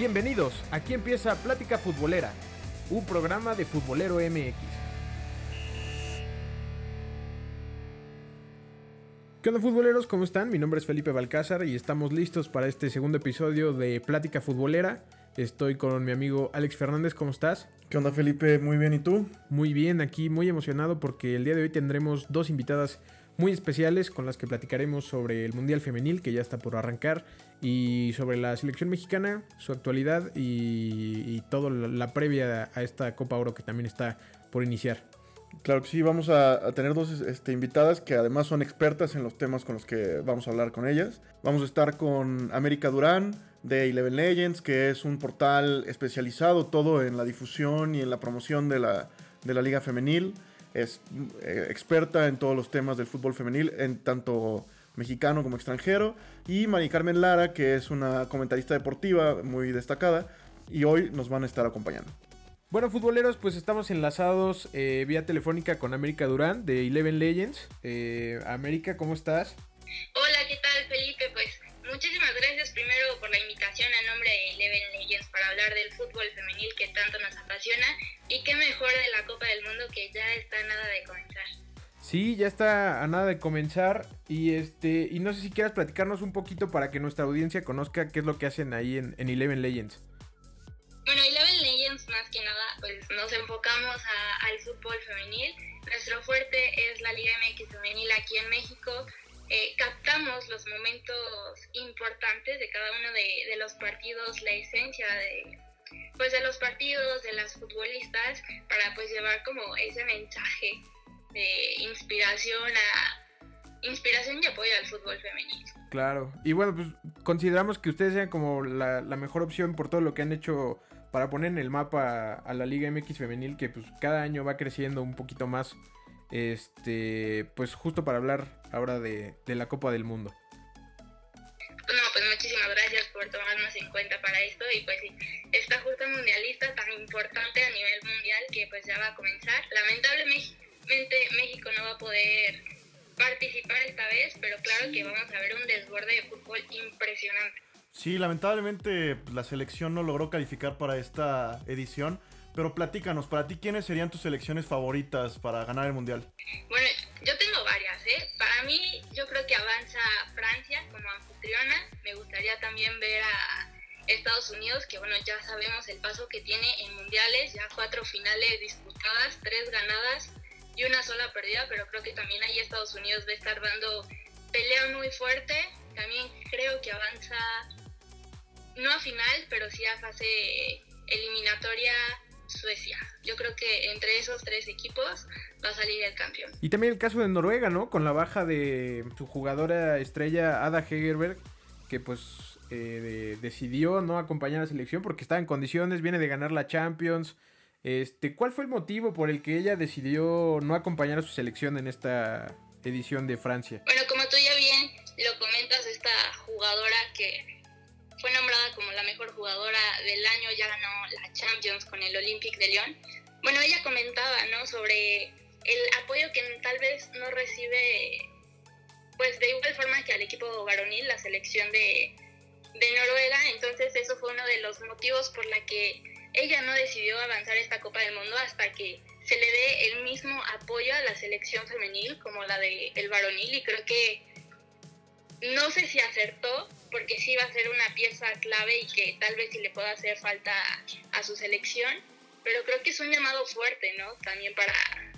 Bienvenidos, aquí empieza Plática Futbolera, un programa de Futbolero MX. ¿Qué onda futboleros? ¿Cómo están? Mi nombre es Felipe Balcázar y estamos listos para este segundo episodio de Plática Futbolera. Estoy con mi amigo Alex Fernández, ¿cómo estás? ¿Qué onda Felipe? Muy bien, ¿y tú? Muy bien, aquí muy emocionado porque el día de hoy tendremos dos invitadas muy especiales con las que platicaremos sobre el Mundial Femenil que ya está por arrancar y sobre la selección mexicana, su actualidad y, y todo la previa a esta Copa Oro que también está por iniciar. Claro que sí, vamos a, a tener dos este, invitadas que además son expertas en los temas con los que vamos a hablar con ellas. Vamos a estar con América Durán de Eleven Legends, que es un portal especializado todo en la difusión y en la promoción de la, de la liga femenil. Es eh, experta en todos los temas del fútbol femenil, en tanto mexicano como extranjero. Y Mari Carmen Lara, que es una comentarista deportiva muy destacada, y hoy nos van a estar acompañando. Bueno, futboleros, pues estamos enlazados eh, vía telefónica con América Durán de Eleven Legends. Eh, América, ¿cómo estás? Hola, ¿qué por la invitación a nombre de Eleven Legends para hablar del fútbol femenil que tanto nos apasiona y qué mejor de la Copa del Mundo que ya está a nada de comenzar. Sí, ya está a nada de comenzar y este y no sé si quieras platicarnos un poquito para que nuestra audiencia conozca qué es lo que hacen ahí en, en Eleven Legends. Bueno, Eleven Legends más que nada, pues nos enfocamos a, al fútbol femenil. Nuestro fuerte es la Liga MX femenil aquí en México. Eh, captamos los momentos importantes de cada uno de, los partidos, la esencia de pues de los partidos, de las futbolistas, para pues llevar como ese mensaje de inspiración a inspiración y apoyo al fútbol femenil. Claro, y bueno, pues consideramos que ustedes sean como la, mejor opción por todo lo que han hecho para poner en el mapa a la Liga MX femenil que pues cada año va creciendo un poquito más. Este, pues justo para hablar ahora de, de la Copa del Mundo. No, pues muchísimas gracias por tomarnos en cuenta para esto y pues sí, esta justa mundialista tan importante a nivel mundial que pues ya va a comenzar. Lamentablemente México no va a poder participar esta vez, pero claro que vamos a ver un desborde de fútbol impresionante. Sí, lamentablemente la selección no logró calificar para esta edición. Pero platícanos, para ti, ¿quiénes serían tus selecciones favoritas para ganar el Mundial? Bueno, yo tengo varias, ¿eh? Para mí, yo creo que avanza Francia como anfitriona. Me gustaría también ver a Estados Unidos, que bueno, ya sabemos el paso que tiene en mundiales, ya cuatro finales disputadas, tres ganadas y una sola perdida, pero creo que también ahí Estados Unidos va a estar dando pelea muy fuerte. También creo que avanza no a final, pero sí a fase eliminatoria Suecia. Yo creo que entre esos tres equipos va a salir el campeón. Y también el caso de Noruega, ¿no? Con la baja de su jugadora estrella Ada Hegerberg, que pues eh, de, decidió no acompañar a la selección porque estaba en condiciones, viene de ganar la Champions. Este, ¿Cuál fue el motivo por el que ella decidió no acompañar a su selección en esta edición de Francia? Bueno, como tú ya bien lo comentas, esta jugadora que fue nombrada como la mejor jugadora del año, ya ganó la Champions con el Olympique de Lyon. Bueno, ella comentaba, ¿no? Sobre el apoyo que tal vez no recibe, pues de igual forma que al equipo varonil, la selección de, de Noruega. Entonces eso fue uno de los motivos por la que ella no decidió avanzar esta Copa del Mundo hasta que se le dé el mismo apoyo a la selección femenil como la del el varonil y creo que no sé si acertó, porque sí va a ser una pieza clave y que tal vez sí le pueda hacer falta a su selección, pero creo que es un llamado fuerte, ¿no? También para,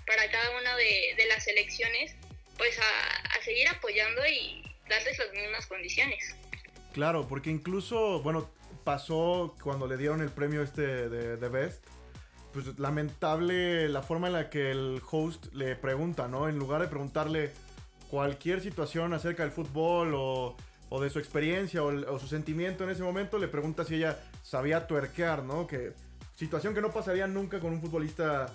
para cada una de, de las selecciones, pues a, a, seguir apoyando y darles las mismas condiciones. Claro, porque incluso, bueno, pasó cuando le dieron el premio este de, de Best, pues lamentable la forma en la que el host le pregunta, ¿no? En lugar de preguntarle cualquier situación acerca del fútbol o, o de su experiencia o, su sentimiento en ese momento, le pregunta si ella sabía tuerquear, ¿no? Que situación que no pasaría nunca con un futbolista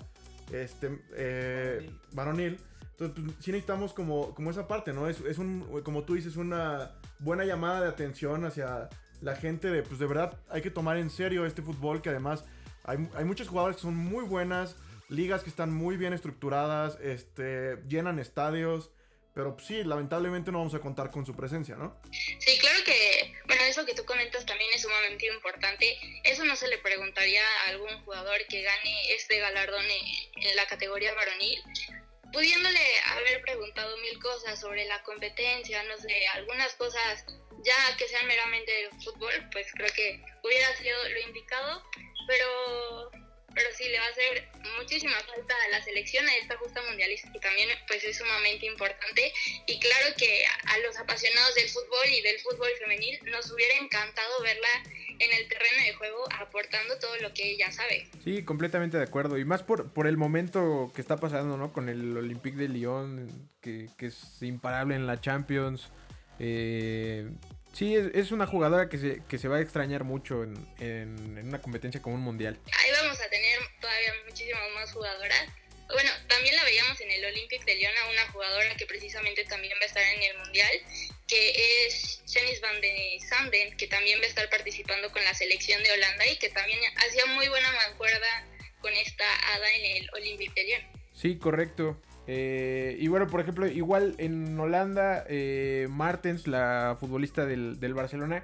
este, eh, varonil. Entonces, pues, sí necesitamos como, como esa parte, ¿no? Es, es, un, como tú dices, una buena llamada de atención hacia la gente de, pues de verdad hay que tomar en serio este fútbol que además hay, hay muchos jugadores que son muy buenas, ligas que están muy bien estructuradas, este, llenan estadios. Pero sí, lamentablemente no vamos a contar con su presencia, ¿no? Sí, claro que, bueno, eso que tú comentas también es sumamente importante. Eso no se le preguntaría a algún jugador que gane este galardón en la categoría varonil, pudiéndole haber preguntado mil cosas sobre la competencia, no sé, algunas cosas ya que sean meramente de fútbol, pues creo que hubiera sido lo indicado, pero pero sí le va a hacer muchísima falta a la selección, a esta justa mundialista que también pues es sumamente importante y claro que a los apasionados del fútbol y del fútbol femenil nos hubiera encantado verla en el terreno de juego aportando todo lo que ella sabe. Sí, completamente de acuerdo y más por, por el momento que está pasando, ¿no? Con el Olympique de Lyon que, que es imparable en la Champions. Eh, Sí, es, una jugadora que se, que se va a extrañar mucho en, en, una competencia como un mundial. Ahí vamos a tener todavía muchísimas más jugadoras. Bueno, también la veíamos en el Olympic de Lyon a una jugadora que precisamente también va a estar en el mundial, que es Janice van de Sanden, que también va a estar participando con la selección de Holanda y que también hacía muy buena mancuerda con esta hada en el Olympic de Lyon. Sí, correcto. Eh, y bueno, por ejemplo, igual en Holanda, eh, Martens, la futbolista del, Barcelona,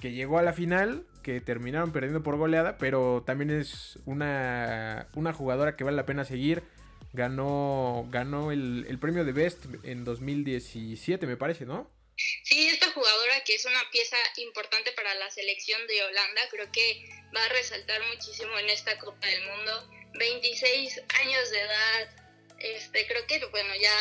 que llegó a la final, que terminaron perdiendo por goleada, pero también es una, una jugadora que vale la pena seguir. Ganó, ganó el, el premio de Best en 2017, me parece, ¿no? Sí, esta jugadora que es una pieza importante para la selección de Holanda, creo que va a resaltar muchísimo en esta Copa del Mundo. 26 años de edad, este, creo que bueno, ya,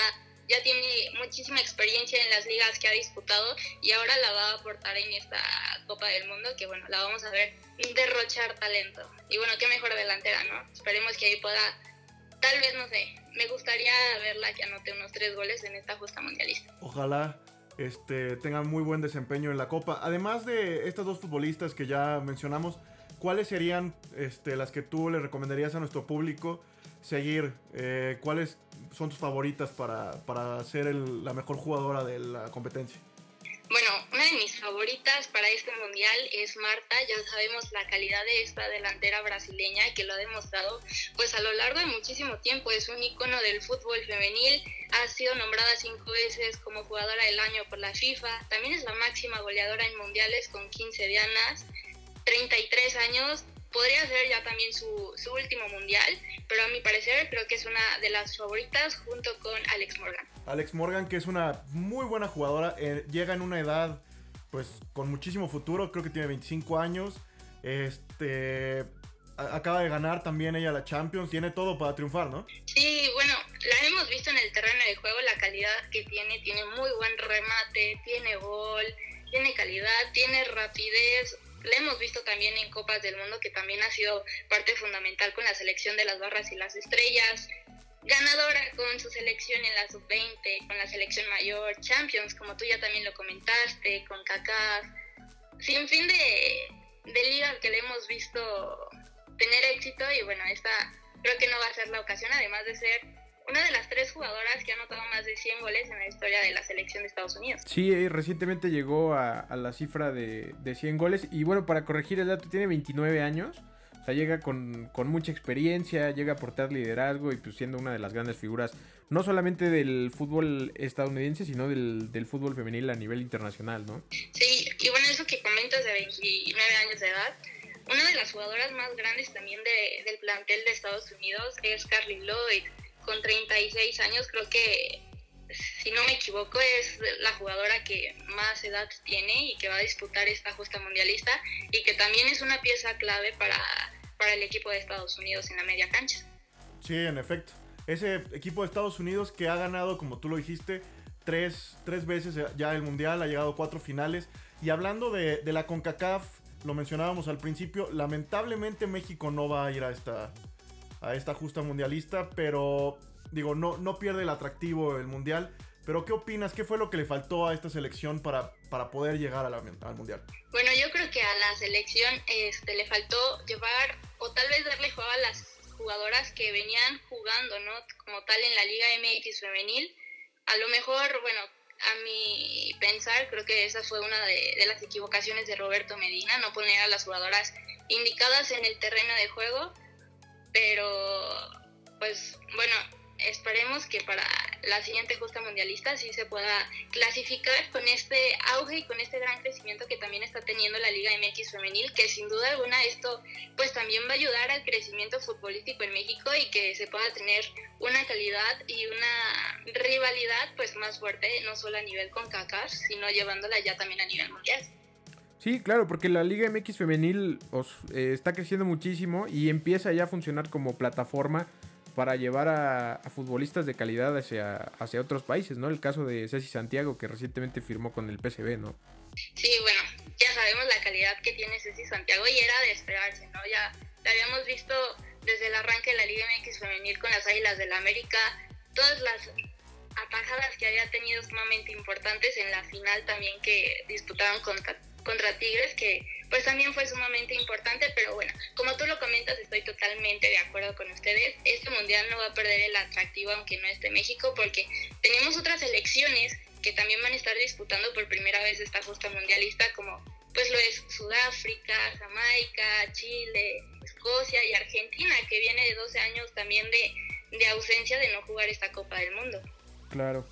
ya tiene muchísima experiencia en las ligas que ha disputado y ahora la va a aportar en esta Copa del Mundo, que bueno, la vamos a ver derrochar talento. Y bueno, qué mejor delantera, ¿no? Esperemos que ahí pueda, tal vez, no sé, me gustaría verla que anote unos tres goles en esta justa mundialista. Ojalá este, tengan muy buen desempeño en la Copa. Además de estas dos futbolistas que ya mencionamos, ¿cuáles serían este, las que tú le recomendarías a nuestro público seguir? Eh, ¿Cuáles son tus favoritas para, para ser la mejor jugadora de la competencia? Bueno, una de mis favoritas para este mundial es Marta. Ya sabemos la calidad de esta delantera brasileña que lo ha demostrado pues a lo largo de muchísimo tiempo. Es un icono del fútbol femenil. Ha sido nombrada cinco veces como jugadora del año por la FIFA. También es la máxima goleadora en mundiales con 15 dianas. 33 años podría ser ya también su, su, último mundial, pero a mi parecer creo que es una de las favoritas junto con Alex Morgan. Alex Morgan, que es una muy buena jugadora, eh, llega en una edad pues con muchísimo futuro, creo que tiene 25 años, este acaba de ganar también ella la Champions, tiene todo para triunfar, ¿no? Sí, bueno, la hemos visto en el terreno de juego, la calidad que tiene, tiene muy buen remate, tiene gol, tiene calidad, tiene rapidez, la hemos visto también en Copas del Mundo, que también ha sido parte fundamental con la selección de las barras y las estrellas. Ganadora con su selección en la sub-20, con la selección mayor, Champions, como tú ya también lo comentaste, con Kaká. Sin fin de, de ligas que le hemos visto tener éxito y bueno, esta creo que no va a ser la ocasión, además de ser una de las tres jugadoras que ha anotado más de 100 goles en la historia de la selección de Estados Unidos. Sí, eh, recientemente llegó a, la cifra de, de, 100 goles y bueno, para corregir el dato, tiene 29 años. O sea, llega con, mucha experiencia, llega a aportar liderazgo y pues siendo una de las grandes figuras, no solamente del fútbol estadounidense, sino del, del fútbol femenil a nivel internacional, ¿no? Sí, y bueno, eso que comentas de 29 años de edad, una de las jugadoras más grandes también de, del plantel de Estados Unidos es Carly Lloyd con 36 años, creo que, si no me equivoco, es la jugadora que más edad tiene y que va a disputar esta justa mundialista y que también es una pieza clave para, para el equipo de Estados Unidos en la media cancha. Sí, en efecto. Ese equipo de Estados Unidos que ha ganado, como tú lo dijiste, tres, tres veces ya el Mundial, ha llegado a cuatro finales. Y hablando de, de la CONCACAF, lo mencionábamos al principio, lamentablemente México no va a ir a esta, a esta justa mundialista, pero digo, no, no pierde el atractivo el mundial. Pero ¿qué opinas? ¿Qué fue lo que le faltó a esta selección para, para poder llegar al mundial? Bueno, yo creo que a la selección este, le faltó llevar o tal vez darle juego a las jugadoras que venían jugando, ¿no? Como tal en la Liga MX femenil. A lo mejor, bueno, a mi pensar, creo que esa fue una de las equivocaciones de Roberto Medina, no poner a las jugadoras indicadas en el terreno de juego pero pues bueno, esperemos que para la siguiente justa mundialista sí se pueda clasificar con este auge y con este gran crecimiento que también está teniendo la Liga MX femenil, que sin duda alguna esto pues también va a ayudar al crecimiento futbolístico en México y que se pueda tener una calidad y una rivalidad pues más fuerte, no solo a nivel con CACAR, sino llevándola ya también a nivel mundial. Sí, claro, porque la Liga MX femenil eh, está creciendo muchísimo y empieza ya a funcionar como plataforma para llevar a, futbolistas de calidad hacia, hacia otros países, ¿no? El caso de Ceci Santiago, que recientemente firmó con el PSV, ¿no? Sí, bueno, ya sabemos la calidad que tiene Ceci Santiago y era de esperarse, ¿no? Ya la habíamos visto desde el arranque de la Liga MX femenil con las Águilas del la América, todas las atajadas que había tenido sumamente importantes en la final también que disputaron contra, contra Tigres, que pues también fue sumamente importante, pero bueno, como tú lo comentas, estoy totalmente de acuerdo con ustedes. Este mundial no va a perder el atractivo aunque no esté México, porque tenemos otras elecciones que también van a estar disputando por primera vez esta justa mundialista, como pues lo es Sudáfrica, Jamaica, Chile, Escocia y Argentina, que viene de 12 años también de, de ausencia de no jugar esta Copa del Mundo. Claro.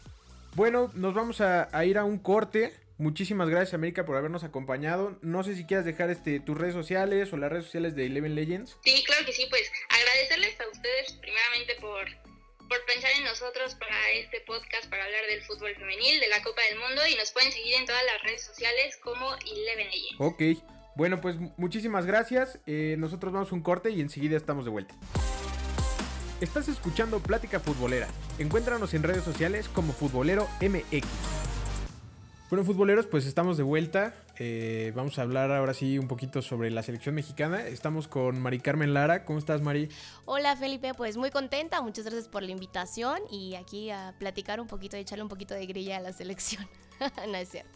Bueno, nos vamos a, a ir a un corte. Muchísimas gracias América por habernos acompañado. No sé si quieras dejar este tus redes sociales o las redes sociales de Eleven Legends. Sí, claro que sí, pues agradecerles a ustedes primeramente por, por pensar en nosotros para este podcast para hablar del fútbol femenil, de la Copa del Mundo y nos pueden seguir en todas las redes sociales como Eleven Legends. Ok, bueno pues muchísimas gracias. Eh, nosotros vamos a un corte y enseguida estamos de vuelta. Estás escuchando Plática Futbolera. Encuéntranos en redes sociales como Futbolero MX. Bueno, futboleros, pues estamos de vuelta. Eh, vamos a hablar ahora sí un poquito sobre la selección mexicana. Estamos con Mari Carmen Lara. ¿Cómo estás, Mari? Hola, Felipe. Pues muy contenta. Muchas gracias por la invitación y aquí a platicar un poquito y echarle un poquito de grilla a la selección. no es cierto.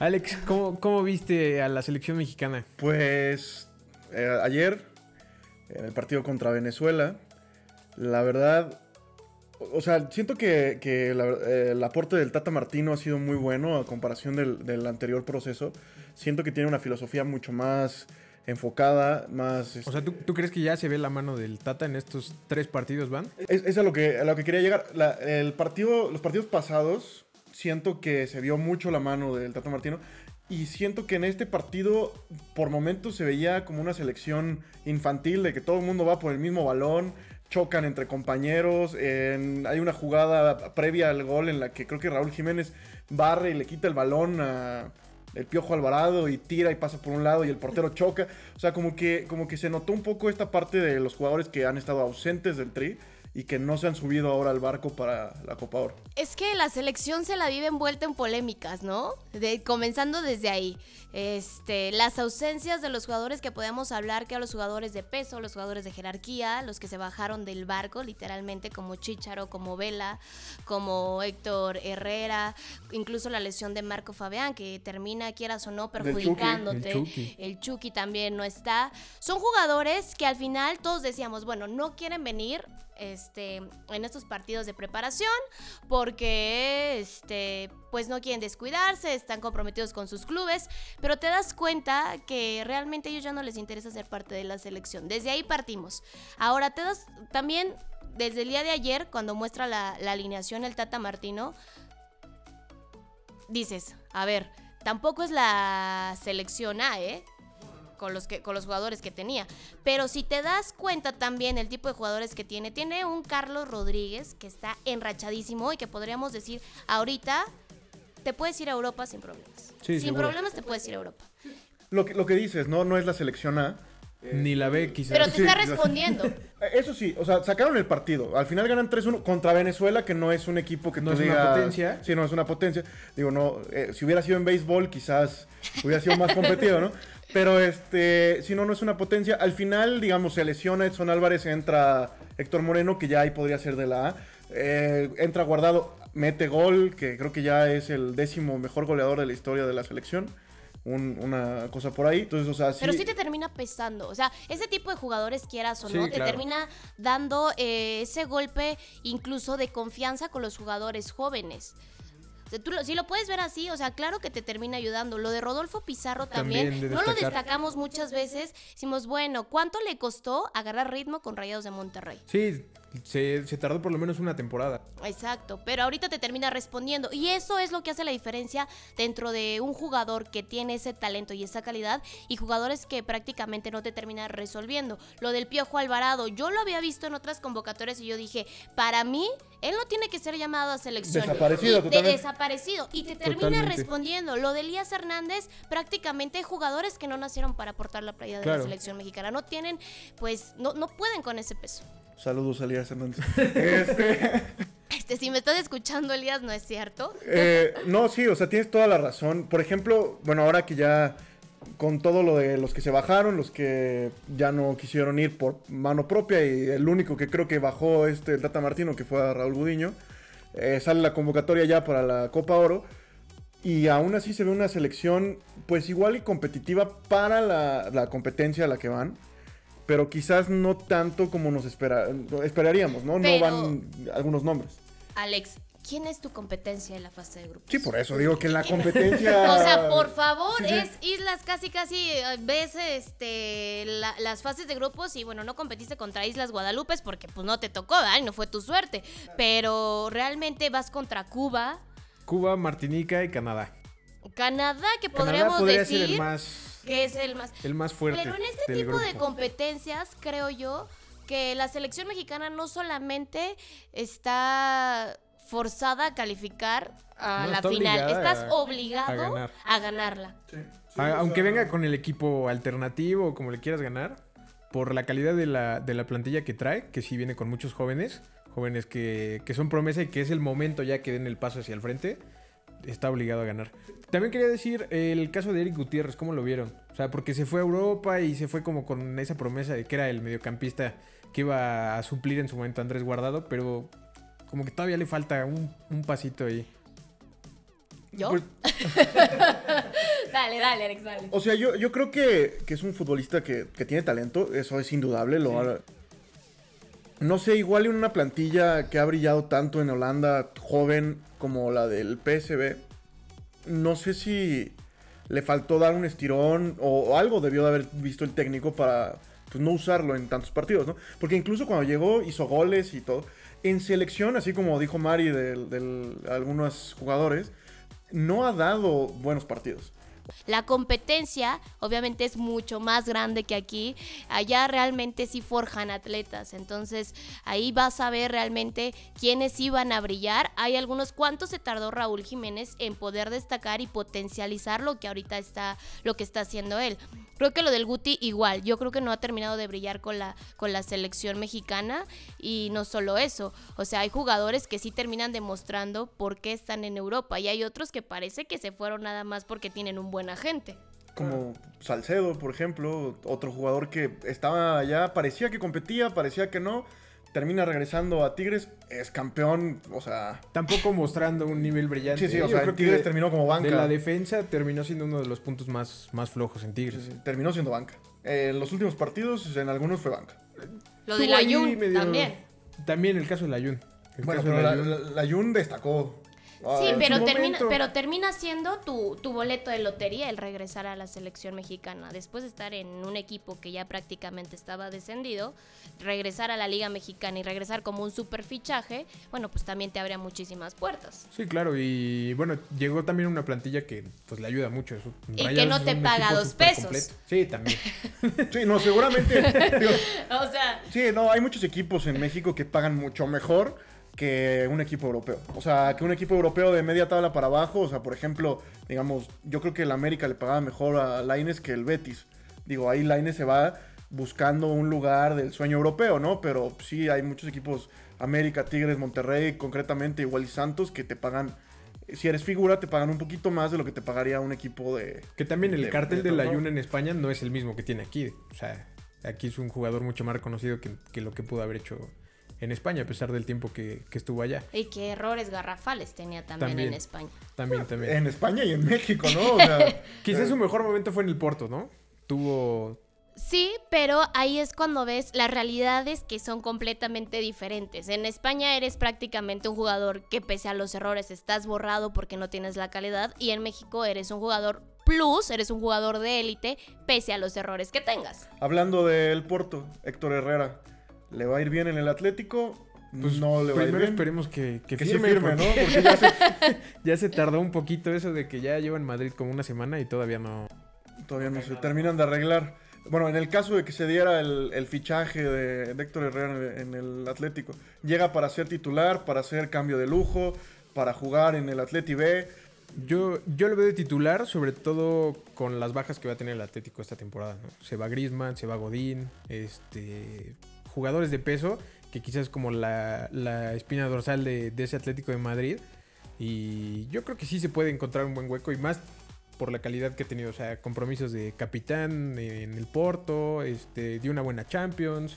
Alex, ¿cómo, ¿cómo, viste a la selección mexicana? Pues eh, ayer, en el partido contra Venezuela, la verdad o sea, siento que, eh, el aporte del Tata Martino ha sido muy bueno a comparación del, anterior proceso. Siento que tiene una filosofía mucho más enfocada, más... O sea, ¿tú, crees que ya se ve la mano del Tata en estos tres partidos, Van? Es, a, lo que, a lo que quería llegar. el partido, los partidos pasados, siento que se vio mucho la mano del Tata Martino. Y siento que en este partido, por momentos, se veía como una selección infantil, de que todo el mundo va por el mismo balón, chocan entre compañeros. hay una jugada previa al gol en la que creo que Raúl Jiménez barre y le quita el balón a el Piojo Alvarado y tira y pasa por un lado y el portero choca. O sea, como que, como que se notó un poco esta parte de los jugadores que han estado ausentes del tri y que no se han subido ahora al barco para la Copa Oro. Es que la selección se la vive envuelta en polémicas, ¿no? comenzando desde ahí. Este, las ausencias de los jugadores que podemos hablar, que a los jugadores de peso, los jugadores de jerarquía, los que se bajaron del barco, literalmente, como Chicharo, como Vela, como Héctor Herrera, incluso la lesión de Marco Fabián, que termina, quieras o no, perjudicándote. El Chucky. también no está. Son jugadores que al final todos decíamos, bueno, no quieren venir este, en estos partidos de preparación porque este, pues no quieren descuidarse, están comprometidos con sus clubes, pero te das cuenta que realmente a ellos ya no les interesa ser parte de la selección. Desde ahí partimos. Ahora te das también, desde el día de ayer, cuando muestra la, la alineación el Tata Martino, dices, a ver, tampoco es la selección A, ¿eh? Con los, que, con los jugadores que tenía. Pero si te das cuenta también el tipo de jugadores que tiene, tiene un Carlos Rodríguez que está enrachadísimo y que podríamos decir ahorita te puedes ir a Europa sin problemas. sin problemas te puedes ir a Europa. Lo que, lo que dices, ¿no? No es la selección A. Ni la B, quizás. Pero te está respondiendo. Eso sí, o sea, sacaron el partido. Al final ganan 3-1 contra Venezuela, que no es un equipo que no es una potencia. Sí, no es una potencia. Digo, no, eh, si hubiera sido en béisbol, quizás hubiera sido más competido, ¿no? Pero este, si no, no es una potencia. Al final, digamos, se lesiona Edson Álvarez, entra Héctor Moreno, que ya ahí podría ser de la A. Eh, entra guardado, mete gol, que creo que ya es el décimo mejor goleador de la historia de la selección. una cosa por ahí. Entonces, o sea, Pero sí te termina pesando. O sea, ese tipo de jugadores, quieras o no, te termina dando eh, ese golpe incluso de confianza con los jugadores jóvenes. O sea, tú lo- si lo puedes ver así, o sea, claro que te termina ayudando. Lo de Rodolfo Pizarro también, También de no lo destacamos muchas veces. Decimos, bueno, ¿cuánto le costó agarrar ritmo con Rayados de Monterrey? Sí, se, se tardó por lo menos una temporada. Exacto, pero ahorita te termina respondiendo. Y eso es lo que hace la diferencia dentro de un jugador que tiene ese talento y esa calidad y jugadores que prácticamente no te terminan resolviendo. Lo del Piojo Alvarado, yo lo había visto en otras convocatorias y yo dije, para mí, él no tiene que ser llamado a selección. Desaparecido, Y de- desaparecido. Y te termina Totalmente. respondiendo. Lo de Elías Hernández, prácticamente hay jugadores que no nacieron para portar la playa de la selección mexicana. No tienen, pues, no, no pueden con ese peso. Saludos, Elías Hernández. Este, Este, si me estás escuchando, Elías, no es cierto. eh, no, sí, o sea, tienes toda la razón. Por ejemplo, bueno, ahora que ya con todo lo de los que se bajaron, los que ya no quisieron ir por mano propia y el único que creo que bajó este el Tata Martino, que fue a Raúl Gudiño, eh, sale la convocatoria ya para la Copa Oro. Y aún así se ve una selección, pues igual y competitiva para la, la competencia a la que van. Pero quizás no tanto como nos espera, esperaríamos, ¿no? Pero- No van algunos nombres. Alex, ¿quién es tu competencia en la fase de grupos? Sí, por eso digo que en la competencia. O sea, por favor, Sí, sí. es islas casi casi eh, ves este la- las fases de grupos y bueno, no competiste contra Islas Guadalupe porque pues no te tocó, ¿verdad? Y no fue tu suerte, pero realmente vas contra Cuba, Cuba, Martinica y Canadá. Canadá que Canadá podríamos podría decir ser el más, que es el más el más fuerte. Pero en este del tipo de competencias, creo yo, que la selección mexicana no solamente está forzada a calificar a No, la final, estás a- obligado a ganar. a ganarla. A- aunque venga con el equipo alternativo o como le quieras ganar, por la calidad de la, de la plantilla que trae, que sí viene con muchos jóvenes, jóvenes que, que son promesa y que es el momento ya que den el paso hacia el frente, está obligado a ganar. También quería decir el caso de Eric Gutiérrez, ¿cómo lo vieron? O sea, porque se fue a Europa y se fue como con esa promesa de que era el mediocampista que iba a suplir en su momento a Andrés Guardado, pero como que todavía le falta un, un pasito ahí. ¿Yo? Pues, dale, dale, Alex, dale. o sea, yo, yo creo que, que es un futbolista que, que tiene talento, eso es indudable. Lo, No sé, igual en una plantilla que ha brillado tanto en Holanda, joven como la del PSB, no sé si le faltó dar un estirón o, algo debió de haber visto el técnico para pues, no usarlo en tantos partidos, ¿no? Porque incluso cuando llegó hizo goles y todo. En selección, así como dijo Mari de algunos jugadores, no ha dado buenos partidos. La competencia obviamente es mucho más grande que aquí. Allá realmente sí forjan atletas. Entonces ahí vas a ver realmente quiénes iban a brillar. Hay algunos cuantos se tardó Raúl Jiménez en poder destacar y potencializar lo que ahorita está, lo que está haciendo él. Creo que lo del Guti igual. Yo creo que no ha terminado de brillar con la, con la selección mexicana. Y no solo eso. O sea, hay jugadores que sí terminan demostrando por qué están en Europa. Y hay otros que parece que se fueron nada más porque tienen un buen agente. Como Salcedo, por ejemplo, otro jugador que estaba allá, parecía que competía, parecía que no. Termina regresando a Tigres, es campeón, o sea... Tampoco mostrando un nivel brillante. Sí, sí, o Yo sea, creo en que Tigres de- terminó como banca. De la defensa terminó siendo uno de los puntos más, más flojos en Tigres. Sí, sí, terminó siendo banca. Eh, en los últimos partidos, en algunos fue banca. Lo ahí Ayun medio- también. También el caso del Ayun. El Bueno, caso pero la, la- la Jun destacó. Ah, Sí, pero termina, pero termina siendo tu, tu boleto de lotería el regresar a la selección mexicana. Después de estar en un equipo que ya prácticamente estaba descendido, regresar a la Liga Mexicana y regresar como un super fichaje, bueno, pues también te abre muchísimas puertas. Sí, claro. Y bueno, llegó también una plantilla que pues le ayuda mucho. Eso. Y que no te paga dos pesos. completo. Sí, también. Sí, no, seguramente. digo, O sea, sí, no, hay muchos equipos en México que pagan mucho mejor que un equipo europeo. O sea, que un equipo europeo de media tabla para abajo. O sea, por ejemplo, digamos, yo creo que el América le pagaba mejor a Laines que el Betis. Digo, ahí Laines se va buscando un lugar del sueño europeo, ¿no? Pero sí hay muchos equipos, América, Tigres, Monterrey, concretamente, igual y Santos, que te pagan, si eres figura, te pagan un poquito más de lo que te pagaría un equipo de... Que también el de- cartel de del torneo. Ayun en España no es el mismo que tiene aquí. O sea, aquí es un jugador mucho más reconocido que, que lo que pudo haber hecho en España, a pesar del tiempo que, que estuvo allá. y qué errores garrafales tenía también, También. en España. También, también. En España y en México, ¿no? O sea, Quizás su mejor momento fue en el Porto, ¿no? Tuvo Sí, pero ahí es cuando ves las realidades que son completamente diferentes. En España eres prácticamente un jugador que pese a los errores estás borrado porque no tienes la calidad y en México eres un jugador plus, eres un jugador de élite pese a los errores que tengas. Hablando del Porto, Héctor Herrera, ¿le va a ir bien en el Atlético? Pues no le va a ir primero bien. esperemos que, que Que se firme, ¿no? porque ya se- ya se tardó un poquito eso de que ya lleva en Madrid como una semana y todavía no. Todavía no se terminan de arreglar. Bueno, en el caso de que se diera el, el fichaje de, de Héctor Herrera en el Atlético, llega para ser titular, para hacer cambio de lujo, para jugar en el Atleti B. Yo, yo lo veo de titular, sobre todo con las bajas que va a tener el Atlético esta temporada. ¿no? Se va Grisman, se va Godín, este, jugadores de peso, que quizás es como la, la espina dorsal de, de ese Atlético de Madrid. Y yo creo que sí se puede encontrar un buen hueco y más por la calidad que ha tenido. O sea, compromisos de capitán en el Porto, este, dio una buena Champions.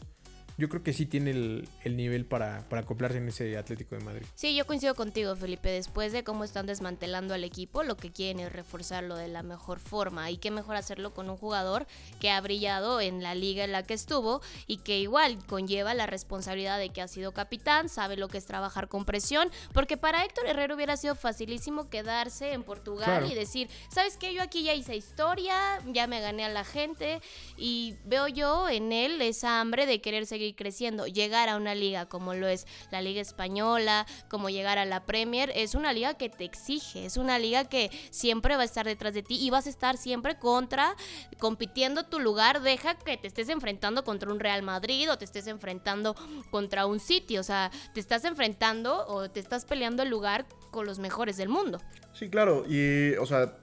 Yo creo que sí tiene el, el nivel para, para acoplarse en ese Atlético de Madrid. Sí, yo coincido contigo, Felipe. Después de cómo están desmantelando al equipo, lo que quieren es reforzarlo de la mejor forma. Y qué mejor hacerlo con un jugador que ha brillado en la liga en la que estuvo y que igual conlleva la responsabilidad de que ha sido capitán, sabe lo que es trabajar con presión. Porque para Héctor Herrero hubiera sido facilísimo quedarse en Portugal Claro. y decir, ¿sabes qué? Yo aquí ya hice historia, ya me gané a la gente y veo yo en él esa hambre de querer seguir creciendo, llegar a una liga como lo es la Liga Española, como llegar a la Premier, es una liga que te exige, es una liga que siempre va a estar detrás de ti y vas a estar siempre contra, compitiendo tu lugar, deja que te estés enfrentando contra un Real Madrid o te estés enfrentando contra un City, o sea, te estás enfrentando o te estás peleando el lugar con los mejores del mundo. Sí, claro, y, o sea,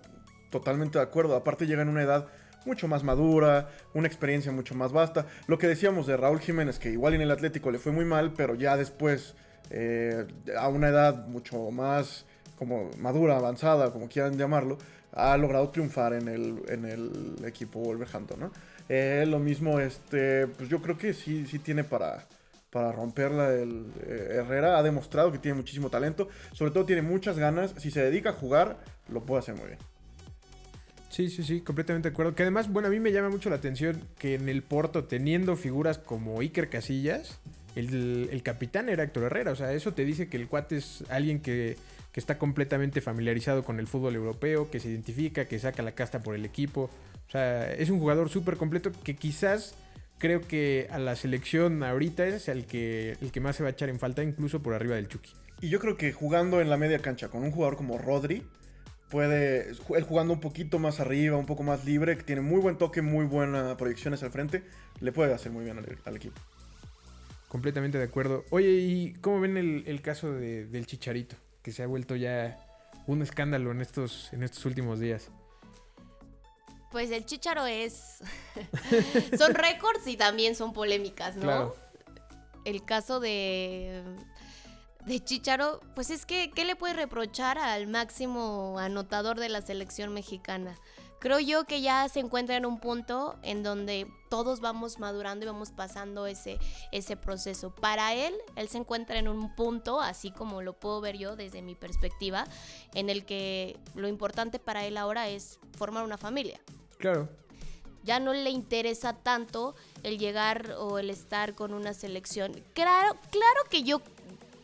totalmente de acuerdo. Aparte llega en una edad mucho más madura, una experiencia mucho más vasta. Lo que decíamos de Raúl Jiménez, que igual en el Atlético le fue muy mal, pero ya después, eh, a una edad mucho más como madura, avanzada, como quieran llamarlo, ha logrado triunfar en el, en el equipo Wolverhampton, ¿no? Eh, lo mismo, este, pues yo creo que sí, sí tiene para, para romperla el eh, Herrera. Ha demostrado que tiene muchísimo talento. Sobre todo tiene muchas ganas. Si se dedica a jugar, lo puede hacer muy bien. Sí, sí, sí, completamente de acuerdo. Que además, bueno, a mí me llama mucho la atención que en el Porto, teniendo figuras como Iker Casillas, el, el capitán era Héctor Herrera. O sea, eso te dice que el cuate es alguien que, que está completamente familiarizado con el fútbol europeo, que se identifica, que saca la casta por el equipo. O sea, es un jugador súper completo que quizás creo que a la selección ahorita es el que, el que más se va a echar en falta, incluso por arriba del Chucky. Y yo creo que jugando en la media cancha con un jugador como Rodri, puede, él jugando un poquito más arriba, un poco más libre, que tiene muy buen toque, muy buenas proyecciones al frente, le puede hacer muy bien al, al equipo. Completamente de acuerdo. Oye, ¿y cómo ven el, el caso de- del Chicharito? Que se ha vuelto ya un escándalo en estos, en estos últimos días. Pues el chicharo es. son récords y también son polémicas, ¿no? Claro. El caso de. De Chicharo, pues es que, ¿qué le puede reprochar al máximo anotador de la selección mexicana? Creo yo que ya se encuentra en un punto en donde todos vamos madurando y vamos pasando ese, ese proceso. Para él, él se encuentra en un punto, así como lo puedo ver yo desde mi perspectiva, en el que lo importante para él ahora es formar una familia Claro. ya no le interesa tanto el llegar o el estar con una selección. Claro, claro que yo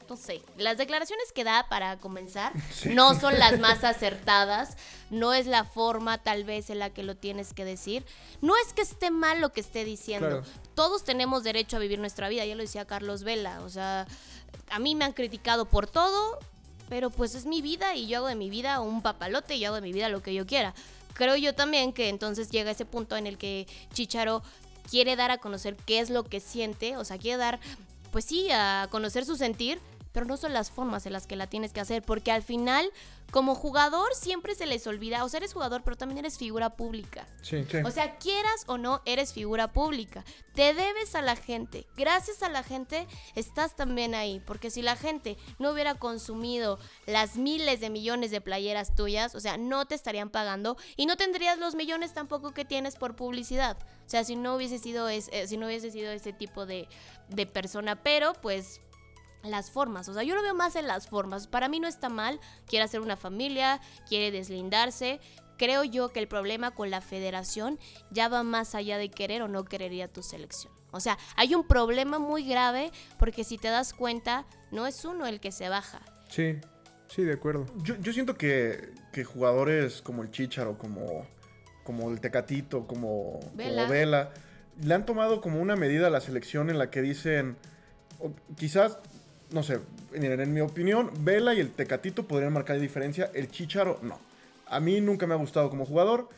no sé, las declaraciones que da para comenzar no son las más acertadas, no es la forma tal vez en la que lo tienes que decir. No es que esté mal lo que esté diciendo. Claro. Todos tenemos derecho a vivir nuestra vida, ya lo decía Carlos Vela, o sea, a mí me han criticado por todo, pero pues es mi vida y yo hago de mi vida un papalote y yo hago de mi vida lo que yo quiera. Creo yo también que entonces llega ese punto en el que Chicharo quiere dar a conocer qué es lo que siente, o sea, quiere dar, pues sí, a conocer su sentir, pero no son las formas en las que la tienes que hacer, porque al final, como jugador, siempre se les olvida, o sea, eres jugador, pero también eres figura pública. Sí. Sí. O sea, quieras o no, eres figura pública. Te debes a la gente. Gracias a la gente estás también ahí. Porque si la gente no hubiera consumido las miles de millones de playeras tuyas, o sea, no te estarían pagando y no tendrías los millones tampoco que tienes por publicidad. O sea, si no hubiese sido, es- eh, si no hubiese sido ese tipo de, de persona. Pero pues las formas, o sea, yo lo veo más en las formas. Para mí no está mal, quiere hacer una familia, quiere deslindarse, creo yo que el problema con la federación ya va más allá de querer o no querer ir a tu selección. O sea, hay un problema muy grave porque si te das cuenta, no es uno el que se baja. Sí, sí, de acuerdo. Yo, yo siento que, que jugadores como el Chicharo, como, como el Tecatito, como Vela. como Vela, le han tomado como una medida a la selección en la que dicen, o quizás, no sé, miren, en mi opinión, Vela y el Tecatito podrían marcar diferencia, el Chicharo no. A mí nunca me ha gustado como jugador.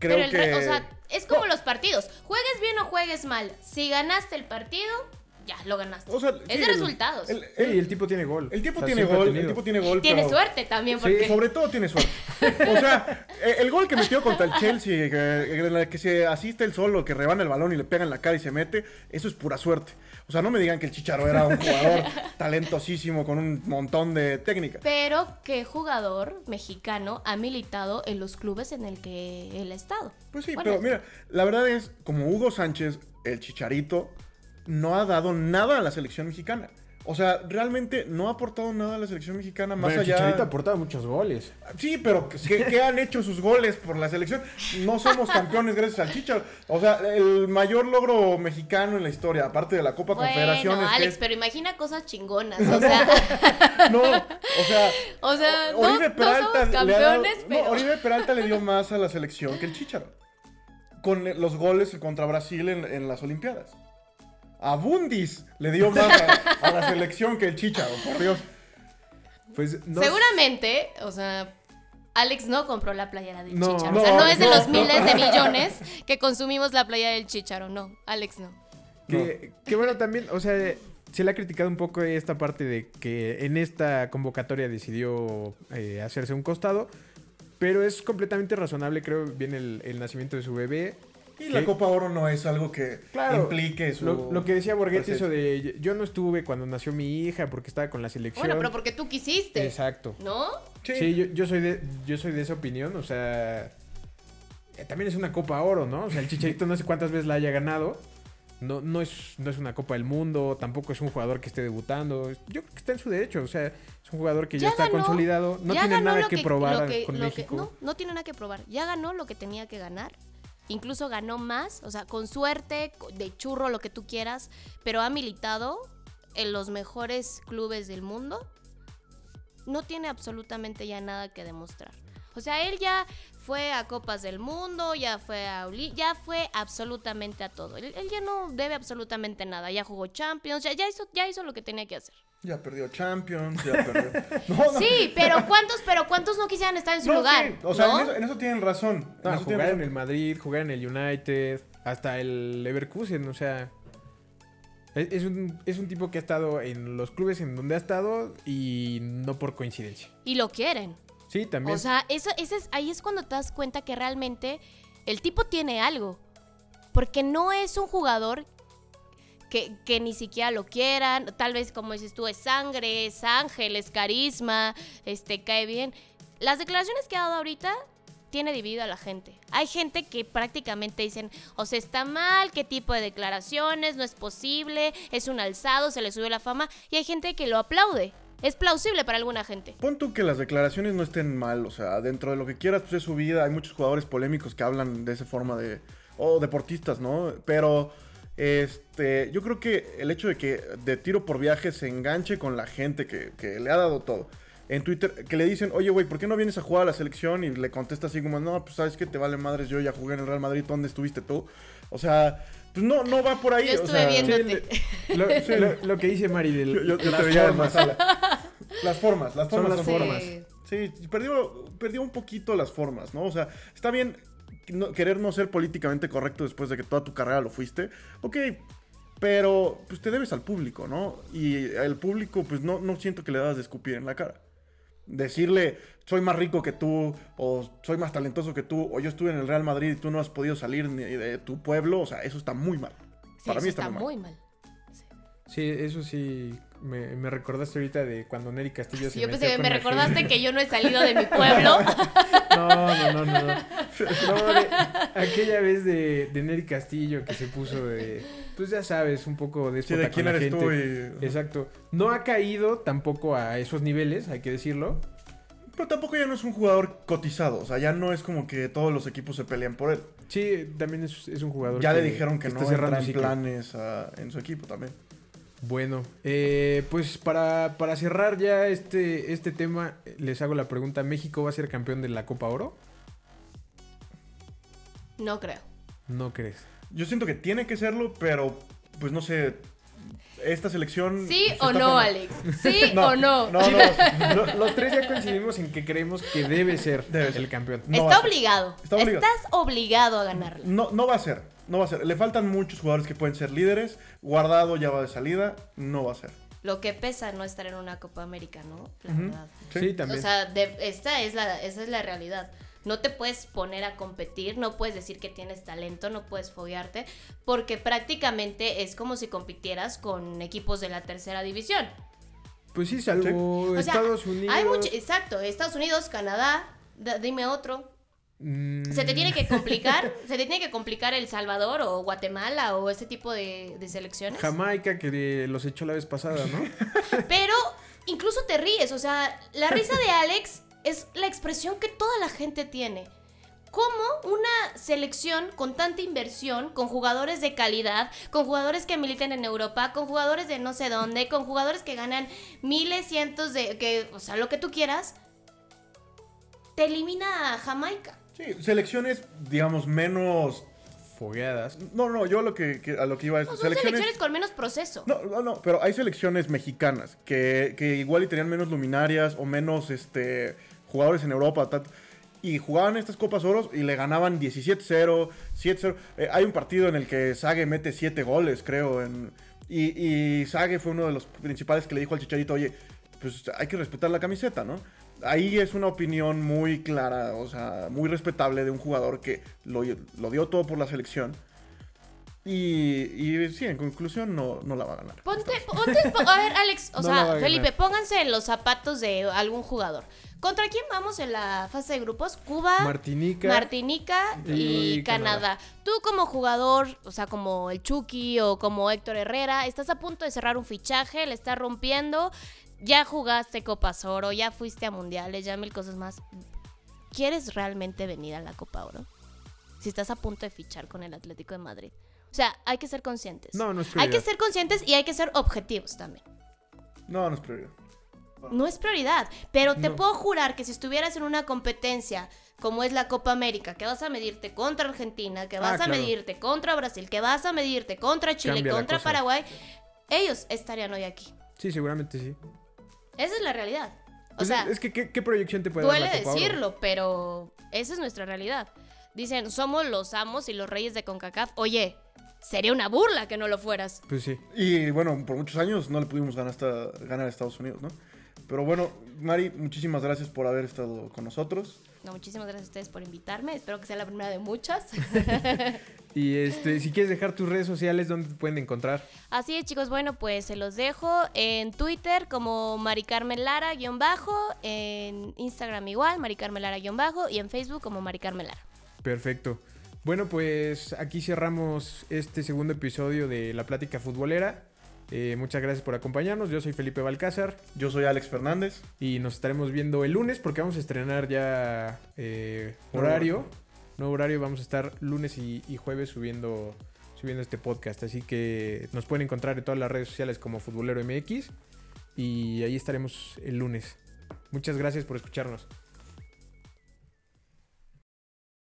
Creo Pero el que... o sea, es como los partidos. Juegues bien o juegues mal. Si ganaste el partido, ya lo ganaste. O sea, es sí, de el- resultados. el- Sí, el tipo tiene gol. El tipo O sea, tiene gol, el tipo tiene gol. Tiene pero- suerte también Sí, Sobre todo tiene suerte. O sea, eh, el gol que metió contra el Chelsea, que, que se asiste el solo, que rebana el balón y le pega en la cara y se mete, eso es pura suerte. O sea, no me digan que el Chicharo era un jugador talentosísimo con un montón de técnica. Pero qué jugador mexicano ha militado en los clubes en el que él ha estado. Pues sí, Bueno, pero mira, la verdad es, como Hugo Sánchez, el Chicharito, no ha dado nada a la selección mexicana. O sea, realmente no ha aportado nada a la selección mexicana más Bueno, allá. Chicharito ha aportado muchos goles. Sí, pero ¿qué, qué han hecho sus goles por la selección? No somos campeones gracias al Chicharo. O sea, el mayor logro mexicano en la historia, aparte de la Copa Bueno, Confederaciones. Alex, es- pero imagina cosas chingonas. O sea, No, o sea, o sea no, Oribe no Peralta somos dado- campeones, no, pero... Oribe Peralta le dio más a la selección que el Chicharo. Con los goles contra Brasil en, en las Olimpiadas. A Bundis le dio más a, a la selección que el Chicharo, por Dios. Pues no Seguramente, o sea, Alex no compró la playera del No, Chicharo. o sea, no, no es de no, los no. miles de millones que consumimos la playera del Chicharo. No, Alex no. Que, que bueno, también, o sea, se le ha criticado un poco esta parte de que en esta convocatoria decidió eh, hacerse un costado, pero es completamente razonable, creo, viene el, el nacimiento de su bebé. Y la. Copa Oro no es algo que Claro, implique su. Lo, lo que decía Borghetti, eso de yo no estuve cuando nació mi hija porque estaba con la selección. Bueno, pero porque tú quisiste. Exacto. ¿No? Sí, yo, yo soy de, yo soy de esa opinión, o sea, eh, también es una Copa Oro, ¿no? O sea, el Chicharito no sé cuántas veces la haya ganado. No, no, es, no es una Copa del Mundo, tampoco es un jugador que esté debutando. Yo creo que está en su derecho, o sea, es un jugador que ya, Ya está ganó, consolidado, no tiene nada que, probar que- con que- México. no, no tiene nada que probar. Ya ganó lo que tenía que ganar. Incluso ganó más, o sea, con suerte, de churro, lo que tú quieras, pero ha militado en los mejores clubes del mundo. No tiene absolutamente ya nada que demostrar. O sea, él ya fue a Copas del Mundo, ya fue a Oli- ya fue absolutamente a todo. Él, él ya no debe absolutamente nada. Ya jugó Champions, ya, ya hizo, ya hizo lo que tenía que hacer. Ya perdió Champions, ya perdió. No, no. Sí, pero ¿cuántos, pero cuántos no quisieran estar en su No, lugar? sí, O sea, ¿no? en, eso, en eso tienen razón. En tienen jugar en el Madrid, jugar en el United, hasta el Leverkusen, o sea. Es, es un, es un tipo que ha estado en los clubes en donde ha estado y no por coincidencia. Y lo quieren. Sí, también. O sea, eso, ese es, ahí es cuando te das cuenta que realmente el tipo tiene algo. Porque no es un jugador que, ni siquiera lo quieran. Tal vez, como dices tú, es sangre, es ángel, es carisma, este, cae bien. Las declaraciones que ha dado ahorita tiene dividido a la gente. Hay gente que prácticamente dicen, o sea, está mal, qué tipo de declaraciones, no es posible, es un alzado, se le subió la fama. Y hay gente que lo aplaude. Es plausible para alguna gente. Pon tú que las declaraciones no estén mal, o sea, dentro de lo que quieras, pues es su vida. Hay muchos jugadores polémicos que hablan de esa forma de. O deportistas, ¿no? Pero. Este, yo creo que el hecho de que de tiro por viaje se enganche con la gente que, que le ha dado todo. En Twitter, que le dicen, oye, güey, ¿por qué no vienes a jugar a la selección? Y le contesta así como, no, pues sabes que te vale madres, yo ya jugué en el Real Madrid, ¿dónde estuviste tú? O sea, pues no, no va por ahí. Yo o estuve sea, Sí, le- lo, lo- lo que dice Mari del, Yo, yo- yo las te veía en la sala. Las formas, las Son formas las son formas. Sí, perdió, perdió un poquito las formas, ¿no? O sea, está bien no- querer no ser políticamente correcto después de que toda tu carrera lo fuiste. Ok, pero pues te debes al público, ¿no? Y el público, pues no, no siento que le das de escupir en la cara. Decirle, soy más rico que tú, o soy más talentoso que tú, o yo estuve en el Real Madrid y tú no has podido salir ni de tu pueblo, o sea, eso está muy mal. Sí, Para eso mí está, está muy mal. muy mal. Sí, eso sí, me, me recordaste ahorita de cuando Neri Castillo Sí, se yo pensé que me recordaste que yo no he salido de mi pueblo. No, no, no, no. no. No, de- aquella vez de, de Neri Castillo que se puso de, pues ya sabes, un poco de Sí, de quién eres tú y... Exacto. No ha caído tampoco a esos niveles, hay que decirlo. Pero tampoco ya no es un jugador cotizado. O sea, ya no es como que todos los equipos se pelean por él. Sí, también es, es un jugador. Ya le dijeron que, está no cerrando entra en ciclo. planes a- en su equipo también. Bueno, eh, pues para, para cerrar ya este, este tema, les hago la pregunta: ¿México va a ser campeón de la Copa Oro? No creo. ¿No crees? Yo siento que tiene que serlo, pero pues no sé. Esta selección. ¿Sí se o no, formando- Alex? ¿Sí o no? No, no. Lo- los tres ya coincidimos en que creemos que debe ser Debe ser. el campeón. no Está obligado. Está obligado. Estás obligado a ganarlo. No, no va a ser. No va a ser. Le faltan muchos jugadores que pueden ser líderes. Guardado ya va de salida. No va a ser. Lo que pesa no estar en una Copa América, ¿no? La Ujú. verdad. Sí, también. O sea, de- esta es la, esa es la realidad. No te puedes poner a competir, no puedes decir que tienes talento, no puedes foguearte, porque prácticamente es como si compitieras con equipos de la tercera división. pues sí, salvo O sea, Estados Unidos. Hay mucho, exacto, Estados Unidos, Canadá, dime otro. Mm, Se te tiene que complicar, se te tiene que complicar El Salvador o Guatemala o ese tipo de, de selecciones. Jamaica, que los echó la vez pasada, ¿no? Pero incluso te ríes, o sea, la risa de Alex es la expresión que toda la gente tiene. ¿Cómo una selección con tanta inversión, con jugadores de calidad, con jugadores que militan en Europa, con jugadores de no sé dónde, con jugadores que ganan miles, cientos de, que, o sea, lo que tú quieras, te elimina a Jamaica? Sí, selecciones, digamos, menos. Fogueadas. No, no, yo a lo que, que- a lo que iba es. No, son selecciones con menos proceso. No, no, no, pero hay selecciones mexicanas que, que igual y tenían menos luminarias o menos este jugadores en Europa. tal, y jugaban estas Copas Oros y le ganaban 17-0, 7-0. Eh, hay un partido en el que Sage mete 7 goles, creo. En, y, y Sage fue uno de los principales que le dijo al Chicharito, oye, pues hay que respetar la camiseta, ¿no? Ahí es una opinión muy clara, o sea, muy respetable de un jugador que lo, lo dio todo por la selección. Y, y sí, en conclusión, no, no la va a ganar. Ponte, ponte, po- a ver, Alex, o No sea. Felipe, pónganse en los zapatos de algún jugador. ¿Contra quién vamos en la fase de grupos? Cuba, Martinica. Martinica y, y Canadá. Tú como jugador, o sea, como el Chucky o como Héctor Herrera, estás a punto de cerrar un fichaje, le estás rompiendo, ya jugaste Copas Oro, ya fuiste a Mundiales, ya mil cosas más. ¿Quieres realmente venir a la Copa Oro? Si estás a punto de fichar con el Atlético de Madrid. O sea, hay que ser conscientes. No, no es Hay prioridad. que ser conscientes y hay que ser objetivos también. No, no es prioridad. No es prioridad, pero te No. puedo jurar que si estuvieras en una competencia como es la Copa América, que vas a medirte contra Argentina, que vas Ah, a claro. medirte contra Brasil, que vas a medirte contra Chile, Cambia contra. Paraguay, ellos estarían hoy aquí. Sí, seguramente sí. Esa es la realidad. O Pues sea, es, es que ¿qué, qué proyección te puede dar duele Oro? decirlo, pero esa es nuestra realidad. Dicen, somos los amos y los reyes de CONCACAF. Oye, sería una burla que no lo fueras. Pues sí. Y bueno, por muchos años no le pudimos ganar, hasta, ganar a Estados Unidos, ¿no? Pero bueno, Mari, muchísimas gracias por haber estado con nosotros. No, muchísimas gracias a ustedes por invitarme. Espero que sea la primera de muchas. Y este, si quieres dejar tus redes sociales, ¿dónde te pueden encontrar? Así es, chicos. Bueno, pues se los dejo en Twitter como Mari Carmen Lara guion bajo, en Instagram igual, Mari Carmen Lara guion bajo y en Facebook como Mari Carmen Lara. Perfecto. Bueno, pues aquí cerramos este segundo episodio de La Plática Futbolera. Eh, muchas gracias por acompañarnos. Yo soy Felipe Balcázar Yo soy Alex Fernández. y nos estaremos viendo el lunes porque vamos a estrenar ya eh, horario. Nuevo horario. Vamos a estar lunes y, y jueves subiendo, subiendo este podcast. Así que nos pueden encontrar en todas las redes sociales como Futbolero MX y ahí estaremos el lunes. Muchas gracias por escucharnos.